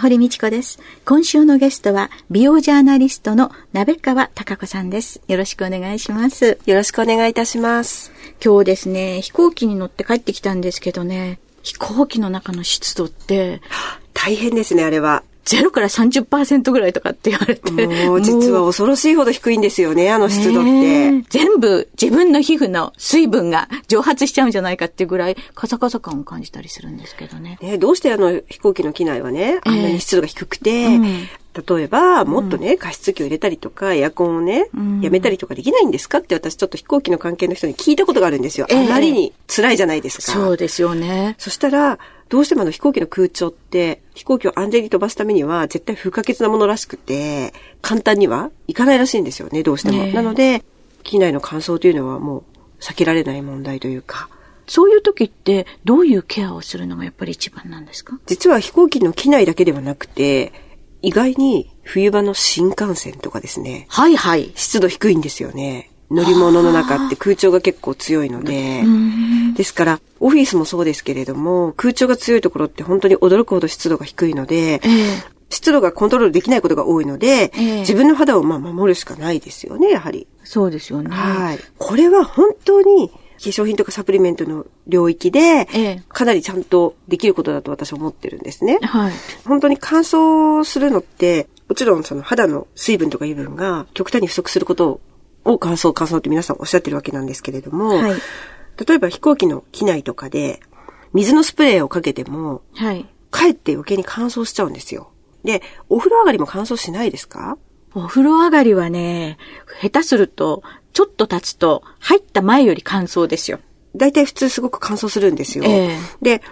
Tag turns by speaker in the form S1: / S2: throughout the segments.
S1: 堀道子です。今週のゲストは、美容ジャーナリストの鍋川貴子さんです。よろしくお願いします。
S2: よろしくお願いいたします。
S1: 今日ですね、飛行機に乗って帰ってきたんですけどね、飛行機の中の湿度って、
S2: 大変ですね、あれは。
S1: 0から30%ぐらいとかって言われて。
S2: もう、実は恐ろしいほど低いんですよね、あの湿度って。
S1: 全部自分の皮膚の水分が蒸発しちゃうんじゃないかっていうぐらいカサカサ感を感じたりするんですけどね。
S2: ね、どうしてあの飛行機の機内はね、あんなに湿度が低くて、
S1: うん
S2: 例えば、もっとね、加湿器を入れたりとか、エアコンをね、
S1: ん
S2: やめたりとかできないんですかって私ちょっと飛行機の関係の人に聞いたことがあるんですよ。
S1: ええ
S2: あまりに辛いじゃないですか。
S1: そうですよね。
S2: そしたら、どうしてもあの飛行機の空調って、飛行機を安全に飛ばすためには絶対不可欠なものらしくて、簡単にはいかないらしいんですよね、どうしても。なので、機内の乾燥というのはもう避けられない問題というか、
S1: そういう時ってどういうケアをするのがやっぱり一番なんですか？
S2: 実は飛行機の機内だけではなくて、意外に冬場の新幹線とかですね、
S1: はいはい。
S2: 湿度低いんですよね。乗り物の中って空調が結構強いので。ですから、オフィスもそうですけれども、空調が強いところって本当に驚くほど湿度が低いので、
S1: ええ
S2: 湿度がコントロールできないことが多いので、
S1: ええ
S2: 自分の肌をまあ守るしかないですよね、やはり。
S1: そうですよね。
S2: はい。これは本当に化粧品とかサプリメントの領域で
S1: ええ、
S2: かなりちゃんとできることだと私は思ってるんですね。
S1: はい。
S2: 本当に乾燥するのって、もちろんその肌の水分とか油分が極端に不足することを乾燥乾燥って皆さんおっしゃってるわけなんですけれども、
S1: はい。
S2: 例えば飛行機の機内とかで水のスプレーをかけても、
S1: はい。
S2: かえって余計に乾燥しちゃうんですよ。で、お風呂上がりも乾燥しないですか？
S1: お風呂上がりはね、下手すると、ちょっと経つと、入った前より乾燥ですよ。
S2: 大体普通すごく乾燥するんですよ。
S1: ええ
S2: で、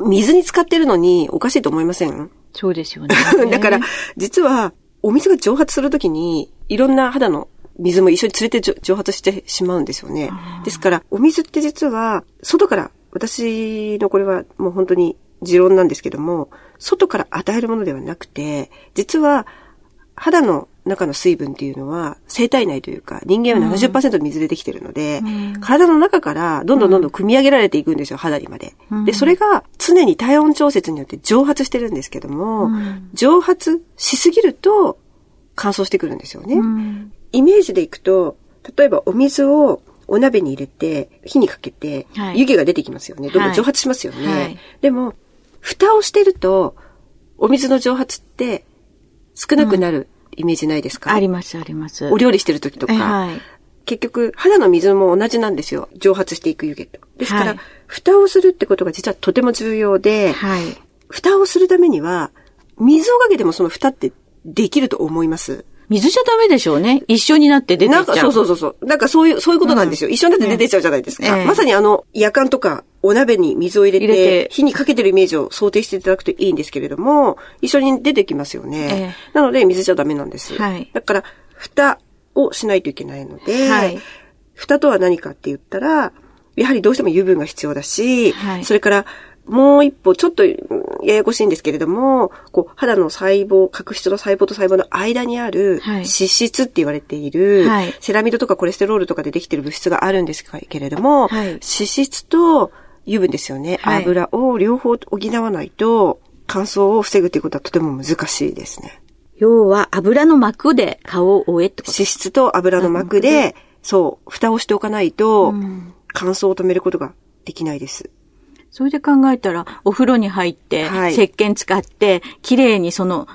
S2: 水に浸かってるのにおかしいと思いません？
S1: そうですよね
S2: だから、実は、お水が蒸発するときに、いろんな肌の水も一緒に連れて蒸蒸発してしまうんですよね。ですから、お水って実は、外から、私のこれはもう本当に持論なんですけども、外から与えるものではなくて、実は、肌の中の水分っていうのは、生体内というか、人間は70%水でできてるので、体の中からどんどんどんどん組み上げられていくんですよ、肌にまで。で、それが常に体温調節によって蒸発してるんですけども、蒸発しすぎると乾燥してくるんですよね。イメージでいくと、例えばお水をお鍋に入れて、火にかけて
S1: は、い。
S2: 湯気が出てきますよね。どんどん蒸発しますよね。
S1: はい。
S2: でも、蓋をしてると、お水の蒸発って少なくなるイメージないですか、
S1: あります、あります。
S2: お料理してる時とか、
S1: えはい。
S2: 結局、肌の水も同じなんですよ。蒸発していく湯気と。ですから、
S1: はい
S2: 蓋をするってことが実はとても重要で、
S1: はい。
S2: 蓋をするためには、水をかけてもその蓋ってできると思います。
S1: 水じゃダメでしょうね。一緒になって出てっちゃう。
S2: なんか、そうそうそうそう。なんかそういう、そういうことなんですよ。一緒になって出てっちゃうじゃないですか。
S1: ええ
S2: まさにあの、夜間とか、お鍋に水を入れて、火にかけてるイメージを想定していただくといいんですけれども、一緒に出てきますよね。
S1: え
S2: なので、水じゃダメなんです。
S1: はい。
S2: だから、蓋をしないといけないので、
S1: はい。
S2: 蓋とは何かって言ったら、やはりどうしても油分が必要だし、
S1: はい。
S2: それから、もう一歩、ちょっとうんややこしいんですけれども、こう、肌の細胞、角質の細胞と細胞の間にある、
S1: はい。
S2: 脂質って言われている、
S1: はい。
S2: セラミドとかコレステロールとかでできている物質があるんですけれども、
S1: はい。
S2: 脂質と油分ですよね。
S1: はい
S2: 油を両方補わないと、乾燥を防ぐということはとても難しいですね。
S1: 要は油の膜で顔を覆えってこと
S2: 脂質と油の膜で、そう、蓋をしておかないと、乾燥を止めることができないです。
S1: それで考えたら、お風呂に入って、
S2: はい
S1: 石鹸使って、綺麗にその、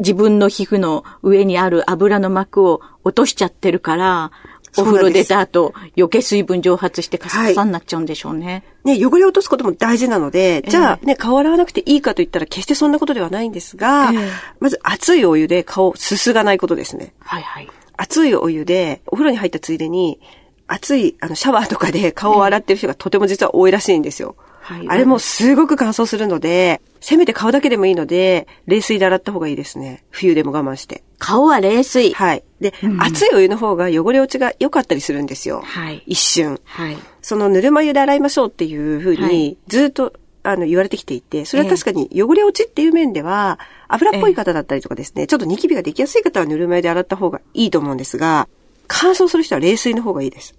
S1: 自分の皮膚の上にある油の膜を落としちゃってるから、お風呂出た後、余計水分蒸発してカサカサになっちゃうんでしょうね。
S2: ね、汚れを落とすことも大事なので、じゃあね、顔洗わなくていいかと言ったら決してそんなことではないんですが、
S1: ええ
S2: まず熱いお湯で顔をすすがないことですね。
S1: はいはい。
S2: 熱いお湯で、お風呂に入ったついでに、熱い、あの、シャワーとかで顔を洗ってる人がとても実は多いらしいんですよ。
S1: はい
S2: あれもすごく乾燥するので、せめて顔だけでもいいので、冷水で洗った方がいいですね。冬でも我慢して。
S1: 顔は冷水。
S2: はい。で、
S1: うん
S2: 熱いお湯の方が汚れ落ちが良かったりするんですよ。
S1: はい
S2: 一瞬。
S1: はい。
S2: そのぬるま湯で洗いましょうっていうふう
S1: はい
S2: に、ずっと、あの、言われてきていて、それは確かに汚れ落ちっていう面では、油っぽい方だったりとかですね、ちょっとニキビができやすい方はぬるま湯で洗った方がいいと思うんですが、乾燥する人は冷水の方がいいです。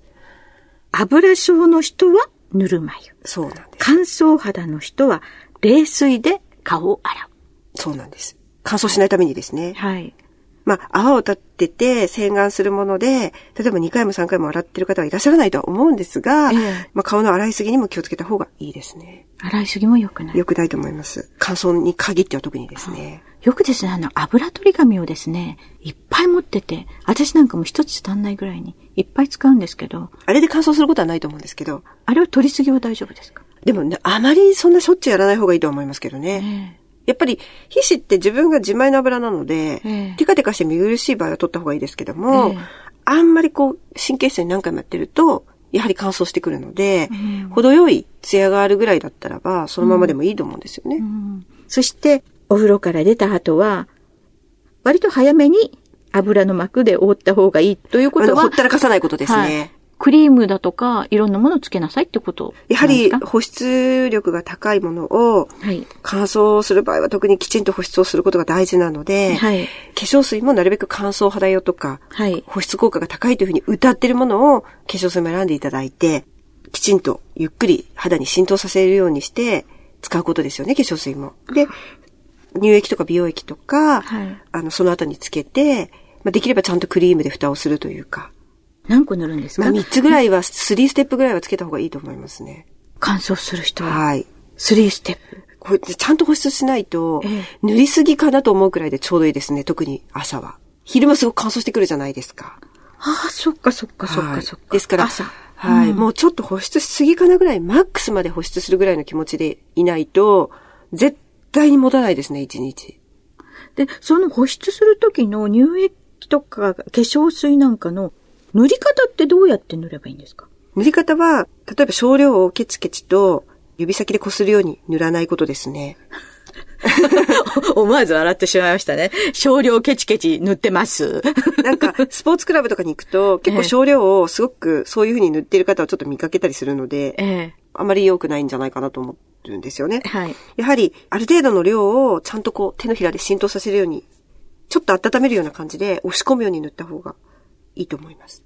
S1: 油症の人はぬるま湯。
S2: そうなんです。
S1: 乾燥肌の人は冷水で顔を洗
S2: そうなんです。乾燥しないためにです
S1: う。
S2: ね。
S1: はい。
S2: まあ、泡を立てて洗顔するもので、例えば2回も3回も洗ってる方はいらっしゃらないとは思うんですが、
S1: ええ
S2: まあ、顔の洗いすぎにも気をつけた方がいいですね。
S1: 洗いすぎも良くない。
S2: 良くないと思います。乾燥に限っては特にですね。
S1: よくですね、あの、油取り紙をですね、いっぱい持ってて、私なんかも一つ足んないぐらいにいっぱい使うんですけど、
S2: あれで乾燥することはないと思うんですけど、
S1: あれを取りすぎは大丈夫ですか？
S2: でもね、あまりそんなしょっちゅうやらない方がいいと思いますけどね。
S1: え
S2: やっぱり、皮脂って自分が自前の油なので、
S1: ええ。
S2: テカテカして見苦しい場合は取った方がいいですけども、
S1: ええ。
S2: あんまりこう、神経質に何回もやってると、やはり乾燥してくるので、
S1: うん。
S2: 程よいツヤがあるぐらいだったらば、そのままでもいいと思うんですよね。
S1: うん。そして、お風呂から出た後は、割と早めに油の膜で覆った方がいいということは、
S2: ほったらかさないことですね。
S1: はいクリームだとか、いろんなものをつけなさいってこと
S2: やはり保湿力が高いものを
S1: はい。
S2: 乾燥する場合は特にきちんと保湿をすることが大事なので、
S1: はい。
S2: 化粧水もなるべく乾燥肌用とか、
S1: はい。
S2: 保湿効果が高いというふうに歌ってるものを化粧水も選んでいただいて、きちんとゆっくり肌に浸透させるようにして使うことですよね、化粧水も。で、乳液とか美容液とか、
S1: はい
S2: あの、その後につけて、まあ、できればちゃんとクリームで蓋をするというか、
S1: 何個塗るんですか、
S2: まあ、3つぐらいは、3ステップぐらいはつけた方がいいと思いますね。
S1: 乾燥する人は？
S2: はい。
S1: 3ステップ。
S2: これちゃんと保湿しないと
S1: ええ、
S2: 塗りすぎかなと思うくらいでちょうどいいですね、特に朝は。昼間すごく乾燥してくるじゃないですか。
S1: ああ、そっかそっかそっ
S2: はい
S1: かそっか。
S2: ですから、
S1: 朝。
S2: はい、
S1: うん
S2: もうちょっと保湿しすぎかなぐらい、マックスまで保湿するぐらいの気持ちでいないと、絶対に持たないですね、一日。
S1: で、その保湿する時の乳液とか化粧水なんかの塗り方ってどうやって塗ればいいんですか？
S2: 塗り方は、例えば少量をケチケチと指先で擦るように塗らないことですね。
S1: 思わず笑ってしまいましたね。少量ケチケチ塗ってます。
S2: なんか、スポーツクラブとかに行くと、結構少量をすごくそういう風に塗っている方をちょっと見かけたりするので、
S1: え
S2: あまり良くないんじゃないかなと思るんですよね
S1: え。。はい。
S2: やはり、ある程度の量をちゃんとこう手のひらで浸透させるように、ちょっと温めるような感じで押し込むように塗った方がいいと思います。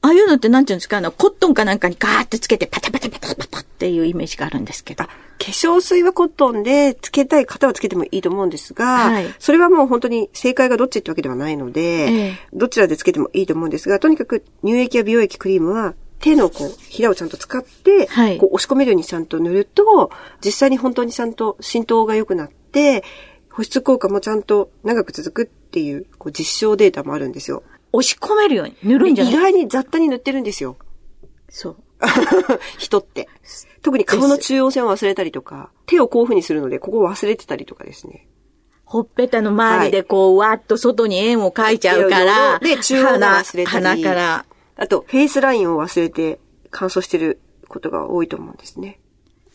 S1: ああいうのってなんていうんですか？あの、コットンかなんかにガーってつけてパタパタパタパタっていうイメージがあるんですけど。
S2: あ、化粧水はコットンでつけたい方はつけてもいいと思うんですが、
S1: はい
S2: それはもう本当に正解がどっちってわけではないので、
S1: ええ
S2: どちらでつけてもいいと思うんですが、とにかく乳液や美容液、クリームは手のこう、ひらをちゃんと使って、
S1: はい
S2: こう押し込めるようにちゃんと塗ると、実際に本当にちゃんと浸透が良くなって、保湿効果もちゃんと長く続くっていう、こう実証データもあるんですよ。
S1: 押し込めるように塗るんじゃない？
S2: 意外に雑多に塗ってるんですよ。
S1: そう。
S2: 人って。特に顔の中央線を忘れたりとか、手をこういう風にするので、ここを忘れてたりとかですね。
S1: ほっぺたの周りでこう、わーっと外に円を描いちゃうから、
S2: で、中央が忘れたり。
S1: 鼻鼻から。
S2: あと、フェイスラインを忘れて乾燥してることが多いと思うんですね。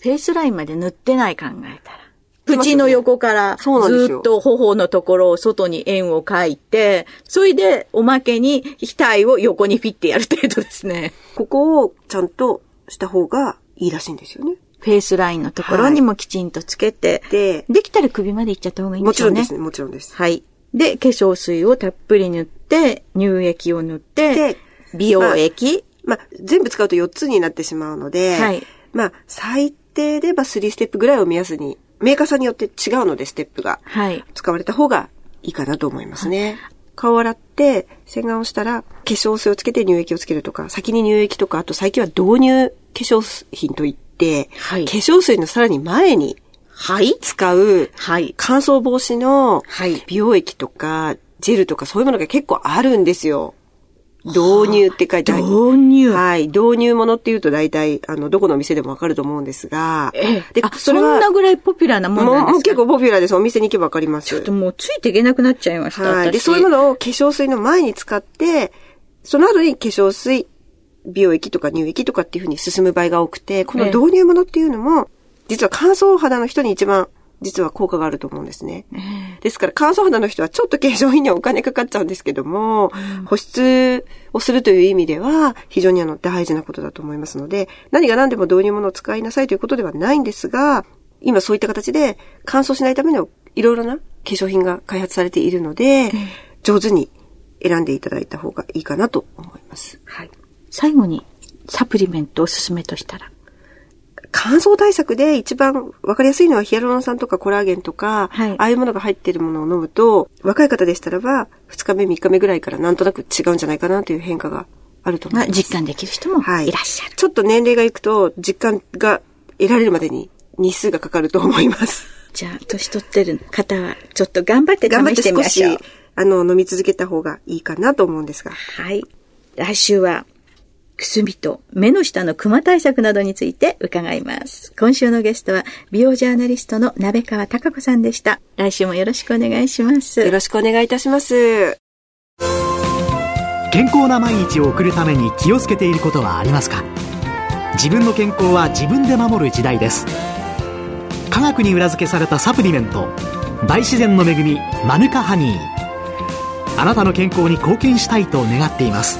S1: フェイスラインまで塗ってない考えたら。口の横からずっと頬のところを外に円を描いて、それでおまけに額を横にフィッてやる程度ですね。
S2: ここをちゃんとした方がいいらしいんですよね。
S1: フェイスラインのところにもきちんとつけて、
S2: で、
S1: できたら首までいっちゃった方がいいんでしょうんね。
S2: もちろですね、もちろんです。
S1: はい。で、化粧水をたっぷり塗って、乳液を塗って
S2: で、
S1: 美容液、
S2: まあ、全部使うと4つになってしまうので、
S1: はい
S2: まあ、最低でば3ステップぐらいを目安に、メーカーさんによって違うので、ステップが。
S1: はい。
S2: 使われた方がいいかなと思いますね。顔を洗って、洗顔をしたら、化粧水をつけて乳液をつけるとか、先に乳液とか、あと最近は導入化粧品といって、
S1: はい
S2: 化粧水のさらに前に
S1: はい
S2: 使う
S1: はい。
S2: 乾燥防止の
S1: はい
S2: 美容液とか、ジェルとかそういうものが結構あるんですよ。導入って書いてある。
S1: 導入。
S2: はい。導入ものっていうと大体、あの、どこのお店でもわかると思うんですが。
S1: ええ。
S2: で
S1: あ、そんなぐらいポピュラーなもん
S2: もう
S1: なんですか？
S2: もう結構ポピュラーです。お店に行けばわかります。
S1: ちょっともうついていけなくなっちゃいました。
S2: はい。で、
S1: 私
S2: そういうものを化粧水の前に使って、その後に化粧水、美容液とか乳液とかっていうふうに進む場合が多くて、この
S1: ええ
S2: 導入物っていうのも、実実は乾燥肌の人に一番実は効果があると思うんですね。ですから乾燥肌の人はちょっと化粧品にはお金かかっちゃうんですけども、保湿をするという意味では非常にあの大事なことだと思いますので、何が何でも導入物を使いなさいということではないんですが、今そういった形で乾燥しないためのいろいろな化粧品が開発されているので、上手に選んでいただいた方がいいかなと思います。はい。
S1: 最後に、サプリメントおすすめとしたら。
S2: 乾燥対策で一番わかりやすいのはヒアルロン酸とかコラーゲンとか、
S1: はい
S2: ああいうものが入っているものを飲むと、若い方でしたらば、2日目、3日目ぐらいからなんとなく違うんじゃないかなという変化があると思い
S1: が
S2: ます。
S1: 実感できる人も
S2: はい
S1: いらっしゃる。
S2: ちょっと年齢がいくと、実感が得られるまでに日数がかかると思います。
S1: じゃあ、年取ってる方は、ちょっと頑張って
S2: 頑張っ
S1: 試しててみ
S2: 少し
S1: ましょう。、
S2: あの、飲み続けた方がいいかなと思うんですが。
S1: はい。来週は、くすみと目の下のクマ対策などについて伺います。今週のゲストは、美容ジャーナリストの鍋川貴子さんでした。来週もよろしくお願いします。
S2: よろしくお願いいたします。
S3: 健康な毎日を送るために気をつけていることはありますか？自分の健康は自分で守る時代です科学に裏付けされたサプリメント大自然の恵みマヌカハニーあなたの健康に貢献したいと願っています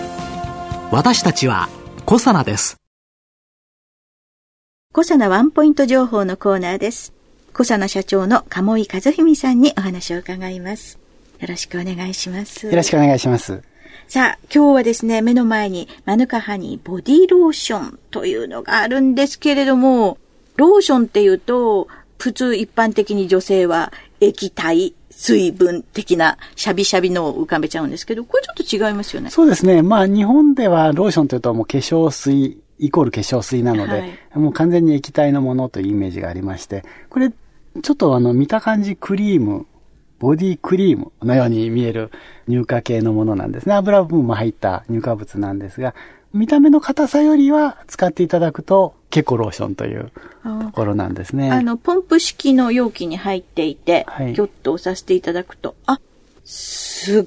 S3: 私たちはコサナです
S1: コサナワンポイント情報のコーナーです。コサナ社長の鴨井和文さんにお話を伺います。よろしくお願いします。
S4: よろしくお願いします。
S1: さあ、今日はですね、目の前にマヌカハニーボディローションというのがあるんですけれども、ローションっていうと、普通一般的に女性は液体、水分的なシャビシャビのを浮かべちゃうんですけど、これちょっと違いますよね。
S4: そうですね。まあ、日本ではローションというともう化粧水、イコール化粧水なので、
S1: はい
S4: もう完全に液体のものというイメージがありまして、これ、ちょっとあの、見た感じクリーム、ボディクリームのように見える乳化系のものなんですね。油分も入った乳化物なんですが、見た目の硬さよりは使っていただくと結構ローションというところなんですね。
S1: あの、ポンプ式の容器に入っていて、
S4: はい
S1: ギョッと押させていただくと、あ、すっ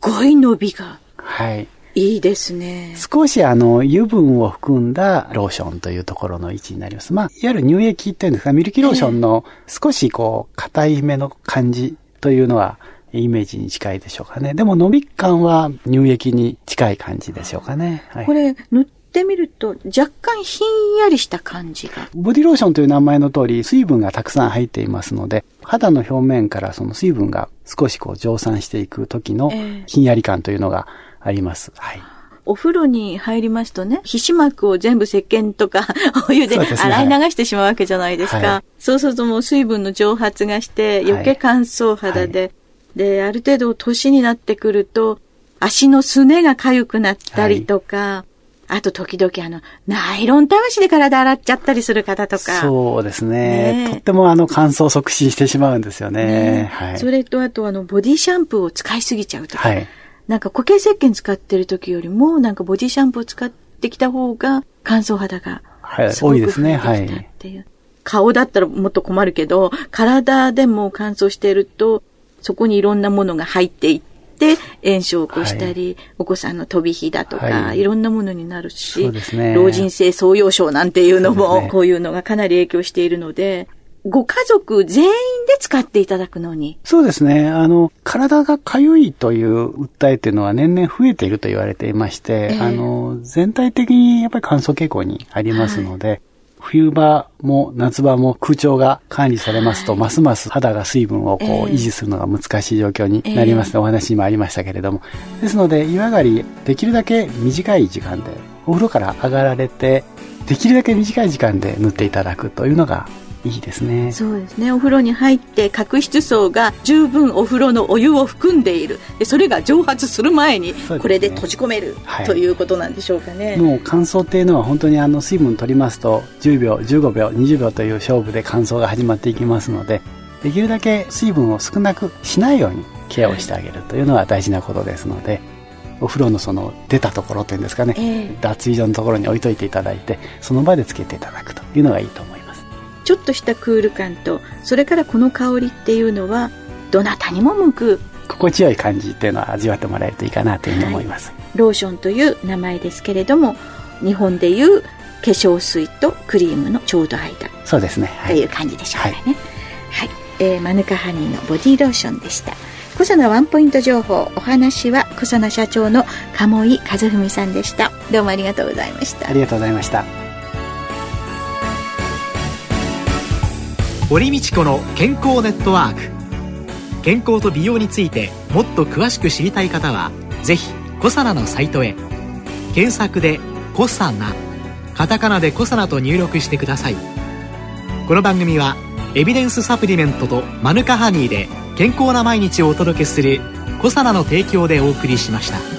S1: ごい伸びが
S4: はい。
S1: いいですね。
S4: 少しあの、油分を含んだローションというところの位置になります。まあ、いわゆる乳液っていうんですか、ミルキーローションの少しこう、硬いめの感じというのは、イメージに近いでしょうかね。でも伸び感は乳液に近い感じでしょうかね。はい
S1: これ、塗ってみると、若干ひんやりした感じが。
S4: ボディローションという名前の通り、水分がたくさん入っていますので、肌の表面からその水分が少しこう蒸散していく時の
S1: ええ
S4: ひんやり感というのがあります。はい。
S1: お風呂に入りますとね、皮脂膜を全部石鹸とか お湯で洗い流してしまうわけじゃないですか。
S4: はい
S1: そうするともう水分の蒸発がして余計乾燥肌で、で、ある程度年になってくると足のすねが痒くなったりとか、あと時々あの、ナイロンたわしで体洗っちゃったりする方とか。
S4: そうですね。
S1: ねえ
S4: とってもあの乾燥促進してしまうんですよね。
S1: ね
S4: はい。
S1: それとあとあの、ボディシャンプーを使いすぎちゃうとか。
S4: はい。
S1: なんか固形石鹸使ってる時よりも、なんかボディシャンプーを使ってきた方が乾燥肌が
S4: はい
S1: すごく
S4: 多いですね
S1: 増えてきたっていう。顔だったらもっと困るけど、体でも乾燥していると、そこにいろんなものが入っていって、炎症を起こしたり、お子さんの飛び火だとか、
S4: はい。
S1: い、ろんなものになる
S4: そ
S1: し
S4: ね、
S1: 老人性創用症なんていうのも、
S4: ね。
S1: こういうのがかなり影響しているので、ご家族全員で使っていただくのに、
S4: そうですね。あの、体が痒いという訴えというのは年々増えていると言われていまして、
S1: ええ。
S4: あの、全体的にやっぱり乾燥傾向にありますので、冬場も夏場も空調が管理されますと、
S1: はい。
S4: ますます肌が水分をこう、
S1: ええ。
S4: 維持するのが難しい状況になりますと、お話にもありましたけれども。ですので、湯上がり、できるだけ短い時間で、お風呂から上がられて、できるだけ短い時間で塗っていただくというのがいいですね。
S1: そうですね。お風呂に入って角質層が十分お風呂のお湯を含んでいる。でそれが蒸発する前にこれで閉じ込める、
S4: はい
S1: ということなんでしょうかね。
S4: もう乾燥っていうのは本当にあの水分取りますと10秒、15秒、20秒という勝負で乾燥が始まっていきますので、できるだけ水分を少なくしないようにケアをしてあげるというのは大事なことですので、お風呂のその出たところというんですかね、
S1: ええ
S4: 脱衣所のところに置いといていただいて、その場でつけていただくというのがいいと思います。
S1: ちょっとしたクール感と、それからこの香りっていうのは、どなたにも向く
S4: 心地よい感じっていうのは味わってもらえるといいかなというふうに思います。
S1: ローションという名前ですけれども、日本でいう化粧水とクリームのちょうど間
S4: そうですね。
S1: という感じでしょうかね。はい。えーマヌカハニーのボディローションでした。小佐ワンポイント情報、お話は小佐社長の鴨井和文さんでした。どうもありがとうございました
S4: あ。りがとうございました。
S3: 堀道子の健康ネットワーク。健康と美容についてもっと詳しく知りたい方はぜひコサナのサイトへ。検索で「コサナ」カタカナで「コサナ」と入力してください。この番組はエビデンスサプリメントとマヌカハニーで健康な毎日をお届けする「コサナの提供」でお送りしました。